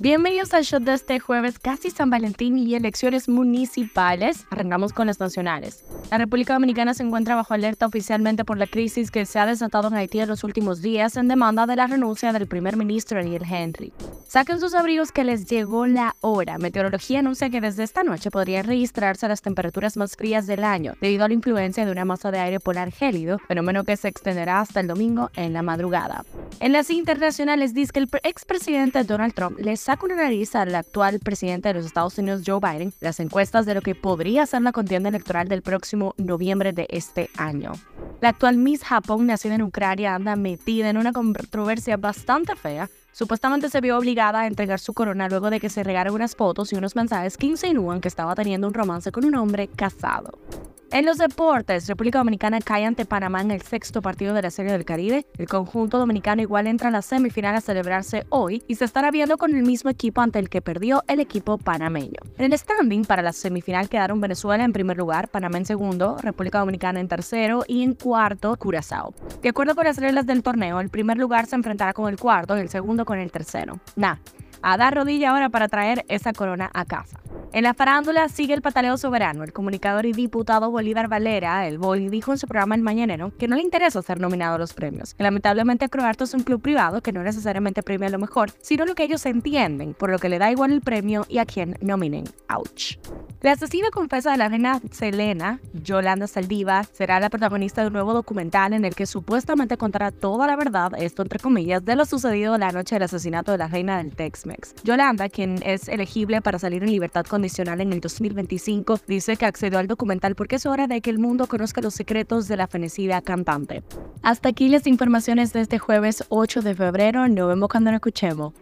Bienvenidos al show de este jueves, casi San Valentín y elecciones municipales. Arrancamos con las nacionales. La República Dominicana se encuentra bajo alerta oficialmente por la crisis que se ha desatado en Haití en los últimos días en demanda de la renuncia del primer ministro Ariel Henry. Saquen sus abrigos que les llegó la hora. Meteorología anuncia que desde esta noche podrían registrarse las temperaturas más frías del año debido a la influencia de una masa de aire polar gélido, fenómeno que se extenderá hasta el domingo en la madrugada. En las internacionales dice que el expresidente Donald Trump les saca una nariz al actual presidente de los Estados Unidos, Joe Biden, las encuestas de lo que podría ser la contienda electoral del próximo noviembre de este año. La actual Miss Japón, nacida en Ucrania, anda metida en una controversia bastante fea. Supuestamente se vio obligada a entregar su corona luego de que se regaran unas fotos y unos mensajes que insinúan que estaba teniendo un romance con un hombre casado. En los deportes, República Dominicana cae ante Panamá en el sexto partido de la Serie del Caribe. El conjunto dominicano igual entra a la semifinal a celebrarse hoy y se estará viendo con el mismo equipo ante el que perdió el equipo panameño. En el standing para la semifinal quedaron Venezuela en primer lugar, Panamá en segundo, República Dominicana en tercero y en cuarto Curazao. De acuerdo con las reglas del torneo, el primer lugar se enfrentará con el cuarto y el segundo con el tercero. Nah, a dar rodilla ahora para traer esa corona a casa. En la farándula sigue el pataleo soberano. El comunicador y diputado Bolívar Valera, el Boli, dijo en su programa El Mañanero que no le interesa ser nominado a los premios. Lamentablemente Croarto es un club privado que no necesariamente premia lo mejor, sino lo que ellos entienden, por lo que le da igual el premio y a quien nominen. Ouch. La asesina confesa de la reina Selena, Yolanda Saldiva, será la protagonista de un nuevo documental en el que supuestamente contará toda la verdad, esto entre comillas, de lo sucedido la noche del asesinato de la reina del Tex-Mex. Yolanda, quien es elegible para salir en libertad con en el 2025, dice que accedió al documental porque es hora de que el mundo conozca los secretos de la fenecida cantante. Hasta aquí las informaciones de este jueves 8 de febrero. Nos vemos cuando nos escuchemos.